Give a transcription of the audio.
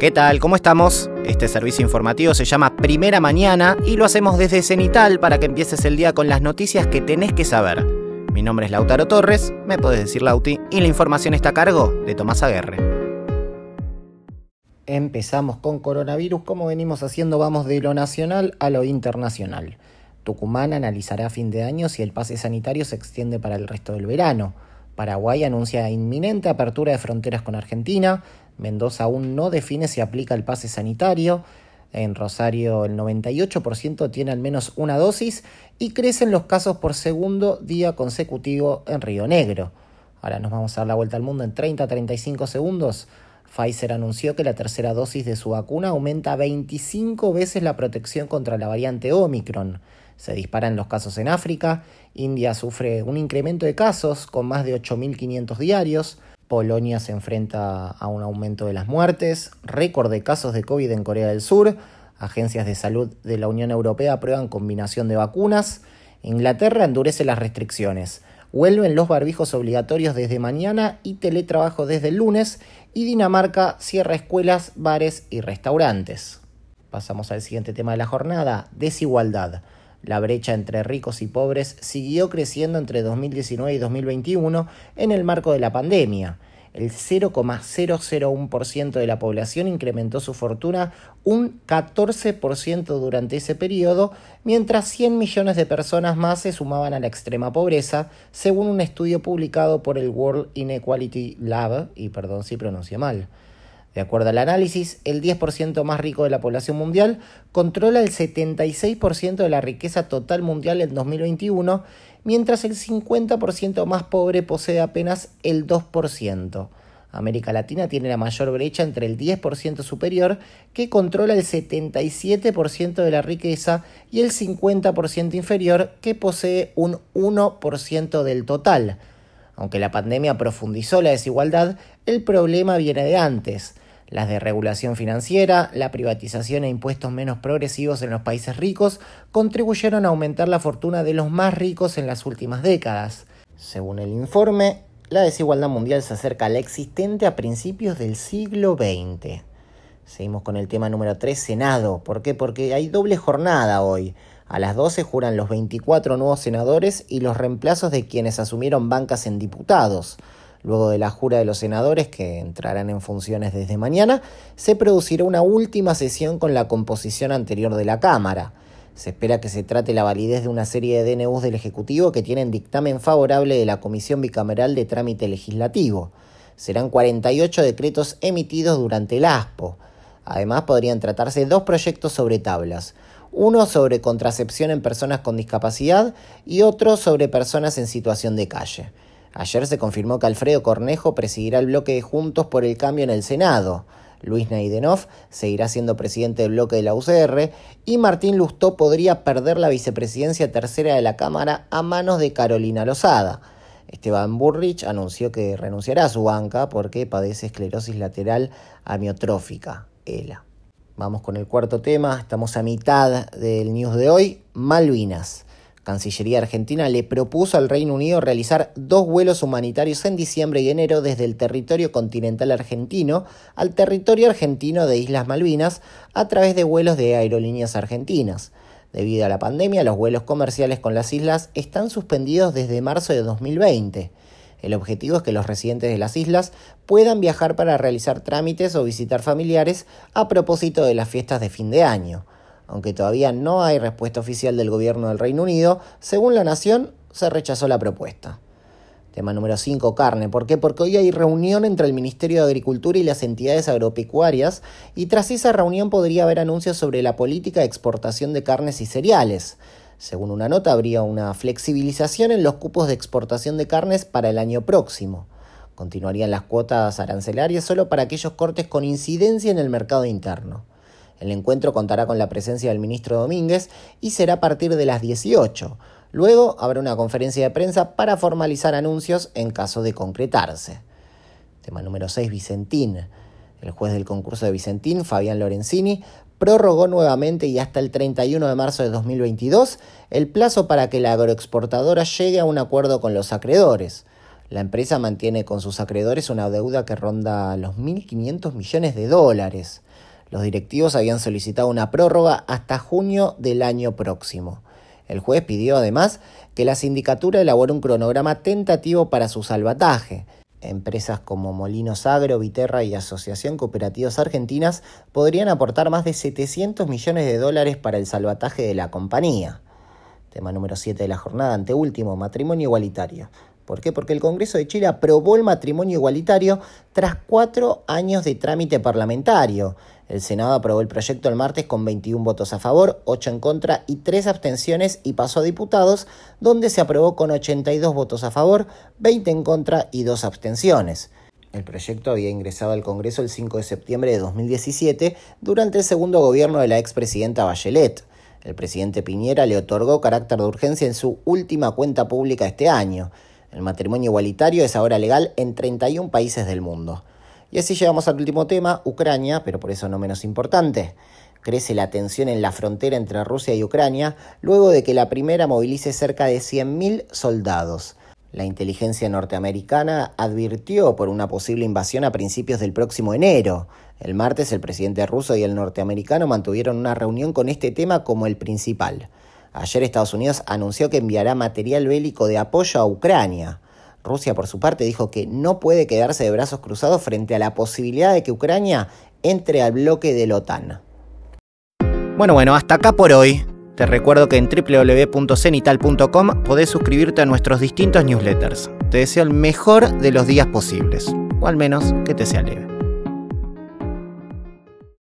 ¿Qué tal? ¿Cómo estamos? Este servicio informativo se llama Primera Mañana y lo hacemos desde Cenital para que empieces el día con las noticias que tenés que saber. Mi nombre es Lautaro Torres, me podés decir Lauti, y la información está a cargo de Tomás Aguerre. Empezamos con coronavirus, como venimos haciendo, vamos de lo nacional a lo internacional. Tucumán analizará fin de año si el pase sanitario se extiende para el resto del verano. Paraguay anuncia inminente apertura de fronteras con Argentina. Mendoza aún no define si aplica el pase sanitario. En Rosario el 98% tiene al menos una dosis y crecen los casos por segundo día consecutivo en Río Negro. Ahora nos vamos a dar la vuelta al mundo en 30-35 segundos. Pfizer anunció que la tercera dosis de su vacuna aumenta 25 veces la protección contra la variante Omicron. Se disparan los casos en África, India sufre un incremento de casos con más de 8.500 diarios, Polonia se enfrenta a un aumento de las muertes, récord de casos de COVID en Corea del Sur, agencias de salud de la Unión Europea aprueban combinación de vacunas, Inglaterra endurece las restricciones, vuelven los barbijos obligatorios desde mañana y teletrabajo desde el lunes, y Dinamarca cierra escuelas, bares y restaurantes. Pasamos al siguiente tema de la jornada, desigualdad. La brecha entre ricos y pobres siguió creciendo entre 2019 y 2021 en el marco de la pandemia. El 0,001% de la población incrementó su fortuna un 14% durante ese periodo, mientras 100 millones de personas más se sumaban a la extrema pobreza, según un estudio publicado por el World Inequality Lab, y perdón si pronuncio mal. De acuerdo al análisis, el 10% más rico de la población mundial controla el 76% de la riqueza total mundial en 2021, mientras el 50% más pobre posee apenas el 2%. América Latina tiene la mayor brecha entre el 10% superior, que controla el 77% de la riqueza, y el 50% inferior, que posee un 1% del total. Aunque la pandemia profundizó la desigualdad, el problema viene de antes las de regulación financiera, la privatización e impuestos menos progresivos en los países ricos contribuyeron a aumentar la fortuna de los más ricos en las últimas décadas. Según el informe, la desigualdad mundial se acerca a la existente a principios del siglo XX. Seguimos con el tema número 3, Senado. ¿Por qué? Porque hay doble jornada hoy. A las 12 juran los 24 nuevos senadores y los reemplazos de quienes asumieron bancas en diputados. Luego de la jura de los senadores, que entrarán en funciones desde mañana, se producirá una última sesión con la composición anterior de la Cámara. Se espera que se trate la validez de una serie de DNUs del Ejecutivo que tienen dictamen favorable de la Comisión Bicameral de Trámite Legislativo. Serán 48 decretos emitidos durante el ASPO. Además, podrían tratarse dos proyectos sobre tablas. Uno sobre contracepción en personas con discapacidad y otro sobre personas en situación de calle. Ayer se confirmó que Alfredo Cornejo presidirá el bloque de Juntos por el Cambio en el Senado. Luis Neidenov seguirá siendo presidente del bloque de la UCR y Martín Lustó podría perder la vicepresidencia tercera de la Cámara a manos de Carolina Lozada. Esteban Burrich anunció que renunciará a su banca porque padece esclerosis lateral amiotrófica, ELA. Vamos con el cuarto tema, estamos a mitad del news de hoy, Malvinas. Cancillería Argentina le propuso al Reino Unido realizar dos vuelos humanitarios en diciembre y enero desde el territorio continental argentino al territorio argentino de Islas Malvinas a través de vuelos de aerolíneas argentinas. Debido a la pandemia, los vuelos comerciales con las islas están suspendidos desde marzo de 2020. El objetivo es que los residentes de las islas puedan viajar para realizar trámites o visitar familiares a propósito de las fiestas de fin de año. Aunque todavía no hay respuesta oficial del gobierno del Reino Unido, según la Nación se rechazó la propuesta. Tema número 5, carne. ¿Por qué? Porque hoy hay reunión entre el Ministerio de Agricultura y las entidades agropecuarias y tras esa reunión podría haber anuncios sobre la política de exportación de carnes y cereales. Según una nota, habría una flexibilización en los cupos de exportación de carnes para el año próximo. Continuarían las cuotas arancelarias solo para aquellos cortes con incidencia en el mercado interno. El encuentro contará con la presencia del ministro Domínguez y será a partir de las 18. Luego habrá una conferencia de prensa para formalizar anuncios en caso de concretarse. Tema número 6, Vicentín. El juez del concurso de Vicentín, Fabián Lorenzini, prorrogó nuevamente y hasta el 31 de marzo de 2022 el plazo para que la agroexportadora llegue a un acuerdo con los acreedores. La empresa mantiene con sus acreedores una deuda que ronda los 1.500 millones de dólares. Los directivos habían solicitado una prórroga hasta junio del año próximo. El juez pidió además que la sindicatura elabore un cronograma tentativo para su salvataje. Empresas como Molinos Agro, Viterra y Asociación Cooperativas Argentinas podrían aportar más de 700 millones de dólares para el salvataje de la compañía. Tema número 7 de la jornada, anteúltimo, matrimonio igualitario. ¿Por qué? Porque el Congreso de Chile aprobó el matrimonio igualitario tras cuatro años de trámite parlamentario. El Senado aprobó el proyecto el martes con 21 votos a favor, 8 en contra y 3 abstenciones y pasó a diputados, donde se aprobó con 82 votos a favor, 20 en contra y 2 abstenciones. El proyecto había ingresado al Congreso el 5 de septiembre de 2017 durante el segundo gobierno de la expresidenta Bachelet. El presidente Piñera le otorgó carácter de urgencia en su última cuenta pública este año. El matrimonio igualitario es ahora legal en 31 países del mundo. Y así llegamos al último tema, Ucrania, pero por eso no menos importante. Crece la tensión en la frontera entre Rusia y Ucrania luego de que la primera movilice cerca de 100.000 soldados. La inteligencia norteamericana advirtió por una posible invasión a principios del próximo enero. El martes el presidente ruso y el norteamericano mantuvieron una reunión con este tema como el principal. Ayer Estados Unidos anunció que enviará material bélico de apoyo a Ucrania. Rusia, por su parte, dijo que no puede quedarse de brazos cruzados frente a la posibilidad de que Ucrania entre al bloque de la OTAN. Bueno, bueno, hasta acá por hoy. Te recuerdo que en www.cenital.com podés suscribirte a nuestros distintos newsletters. Te deseo el mejor de los días posibles, o al menos que te sea leve.